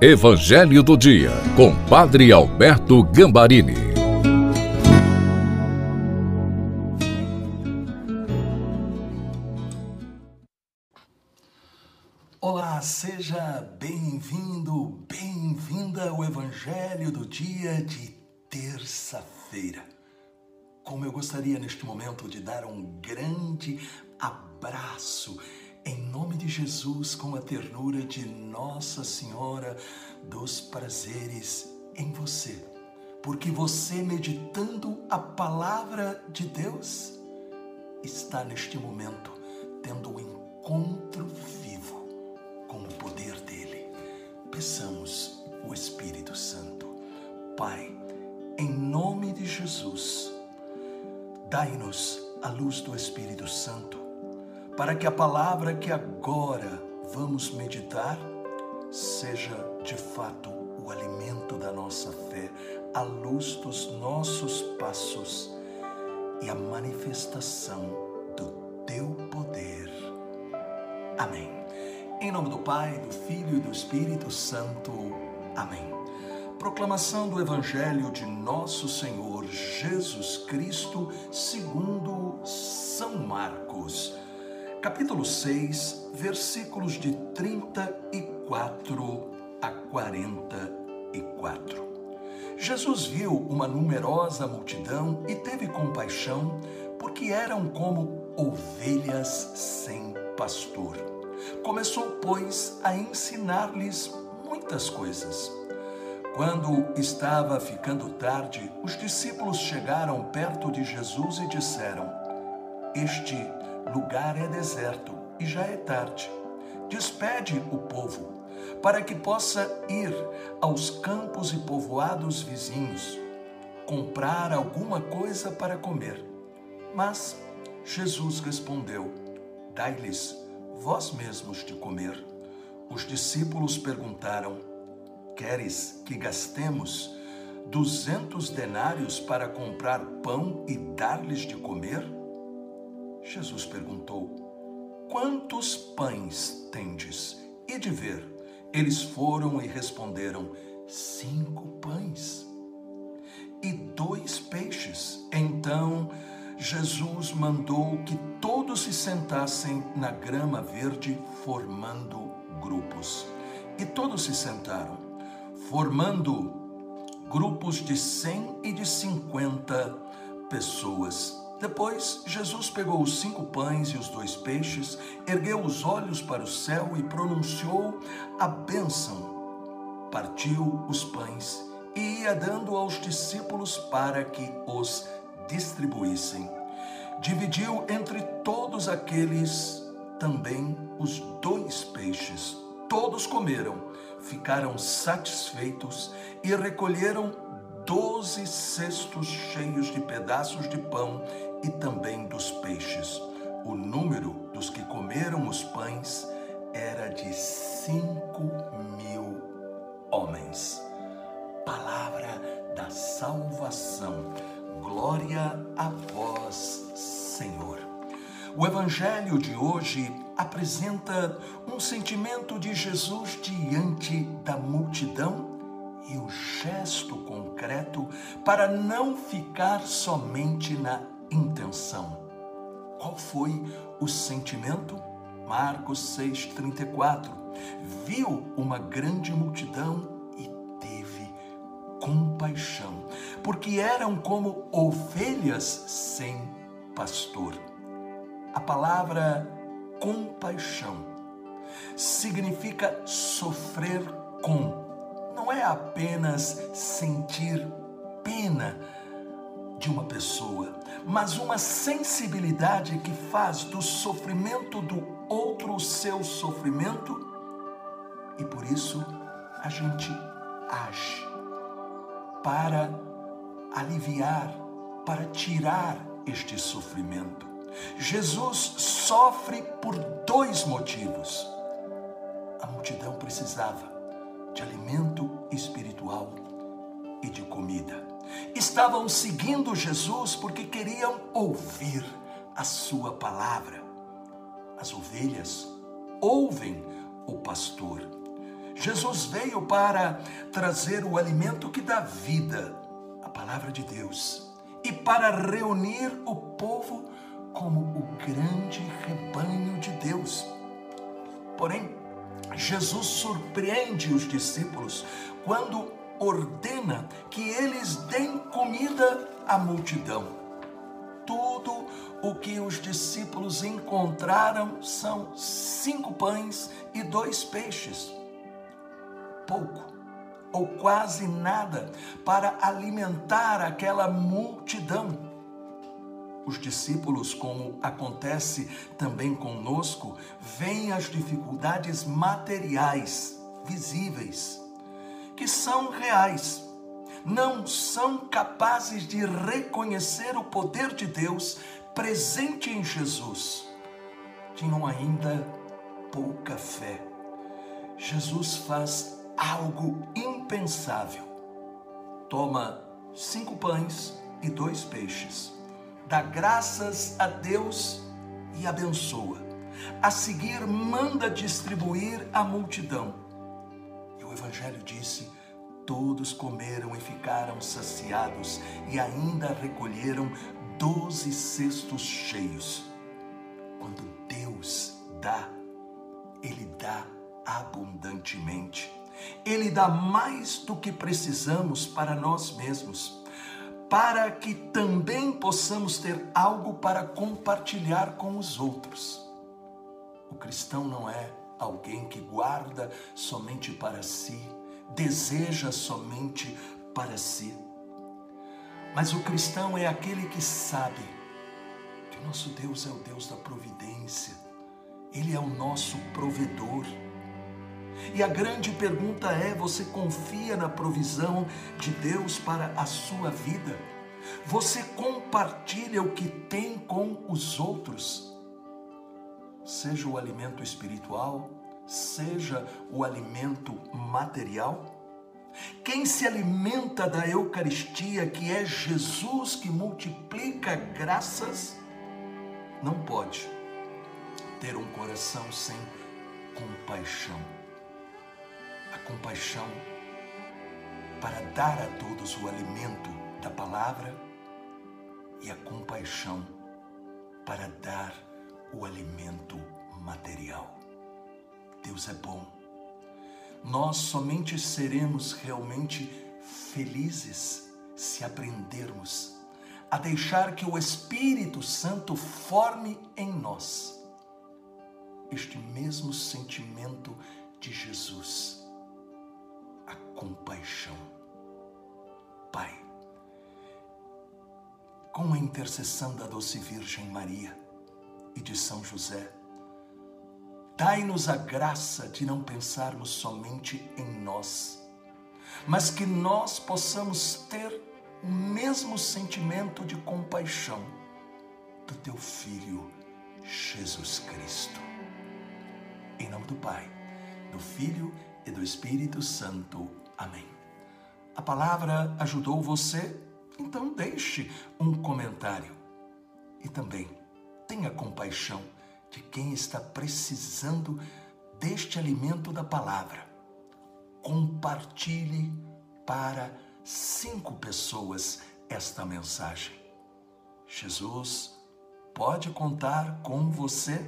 Evangelho do Dia, com Padre Alberto Gambarini. Olá, seja bem-vindo, bem-vinda ao Evangelho do Dia de terça-feira. Como eu gostaria neste momento de dar um grande abraço em nome de Jesus, com a ternura de Nossa Senhora dos Prazeres em você. Porque você, meditando a palavra de Deus, está neste momento tendo um encontro vivo com o poder dele. Peçamos o Espírito Santo. Pai, em nome de Jesus, dai-nos a luz do Espírito Santo para que a palavra que agora vamos meditar seja de fato o alimento da nossa fé, a luz dos nossos passos e a manifestação do teu poder. Amém. Em nome do Pai, do Filho e do Espírito Santo. Amém. Proclamação do Evangelho de Nosso Senhor Jesus Cristo, segundo capítulo 6, versículos de 34 a 44. Jesus viu uma numerosa multidão e teve compaixão, porque eram como ovelhas sem pastor. Começou, pois, a ensinar-lhes muitas coisas. Quando estava ficando tarde, os discípulos chegaram perto de Jesus e disseram: Este lugar é deserto e já é tarde. Despede o povo, para que possa ir aos campos e povoados vizinhos, comprar alguma coisa para comer. Mas Jesus respondeu: Dai-lhes vós mesmos de comer. Os discípulos perguntaram: Queres que gastemos duzentos denários para comprar pão e dar-lhes de comer? Jesus perguntou: Quantos pães tendes? E de ver. Eles foram e responderam: Cinco pães e dois peixes. Então Jesus mandou que todos se sentassem na grama verde, formando grupos. E todos se sentaram, formando grupos de cem e de cinquenta pessoas. Depois, Jesus pegou os cinco pães e os dois peixes, ergueu os olhos para o céu e pronunciou a bênção. Partiu os pães e ia dando aos discípulos para que os distribuíssem. Dividiu entre todos aqueles também os dois peixes. Todos comeram, ficaram satisfeitos e recolheram doze cestos cheios de pedaços de pão e também dos peixes. O número dos que comeram os pães era de cinco mil homens. Palavra da salvação. Glória a vós, Senhor. O Evangelho de hoje apresenta um sentimento de Jesus diante da multidão e o gesto concreto para não ficar somente na intenção. Qual foi o sentimento? Marcos 6,34. Viu uma grande multidão e teve compaixão, porque eram como ovelhas sem pastor. A palavra compaixão significa sofrer com não é apenas sentir pena de uma pessoa, mas uma sensibilidade que faz do sofrimento do outro o seu sofrimento e por isso a gente age para aliviar, para tirar este sofrimento. Jesus sofre por dois motivos. A multidão precisava de alimento espiritual e de comida. Estavam seguindo Jesus porque queriam ouvir a sua palavra. As ovelhas ouvem o pastor. Jesus veio para trazer o alimento que dá vida, a palavra de Deus, e para reunir o povo como o grande rebanho de Deus. Porém, Jesus surpreende os discípulos quando ordena que eles deem comida à multidão. Tudo o que os discípulos encontraram são cinco pães e dois peixes. Pouco ou quase nada para alimentar aquela multidão. Os discípulos, como acontece também conosco, veem as dificuldades materiais, visíveis, que são reais. Não são capazes de reconhecer o poder de Deus presente em Jesus. Tinham ainda pouca fé. Jesus faz algo impensável. Toma cinco pães e dois peixes, dá graças a Deus e abençoa. A seguir, manda distribuir à multidão. Evangelho disse: todos comeram e ficaram saciados, e ainda recolheram doze cestos cheios. Quando Deus dá, Ele dá abundantemente. Ele dá mais do que precisamos para nós mesmos, para que também possamos ter algo para compartilhar com os outros. O cristão não é alguém que guarda somente para si, deseja somente para si. Mas o cristão é aquele que sabe que o nosso Deus é o Deus da providência, Ele é o nosso provedor. E a grande pergunta é: você confia na provisão de Deus para a sua vida? Você compartilha o que tem com os outros? Seja o alimento espiritual, seja o alimento material? Quem se alimenta da Eucaristia, que é Jesus que multiplica graças, não pode ter um coração sem compaixão a compaixão para dar a todos o alimento da palavra e a compaixão para dar o alimento material. Deus é bom. Nós somente seremos realmente felizes se aprendermos a deixar que o Espírito Santo forme em nós este mesmo sentimento de Jesus a compaixão. Pai, com a intercessão da doce Virgem Maria e de São José, dai-nos a graça de não pensarmos somente em nós, mas que nós possamos ter o mesmo sentimento de compaixão do teu Filho Jesus Cristo. Em nome do Pai, do Filho e do Espírito Santo. Amém. A palavra ajudou você? Então deixe um comentário. E também tenha compaixão de quem está precisando deste alimento da palavra. Compartilhe para cinco pessoas esta mensagem. Jesus pode contar com você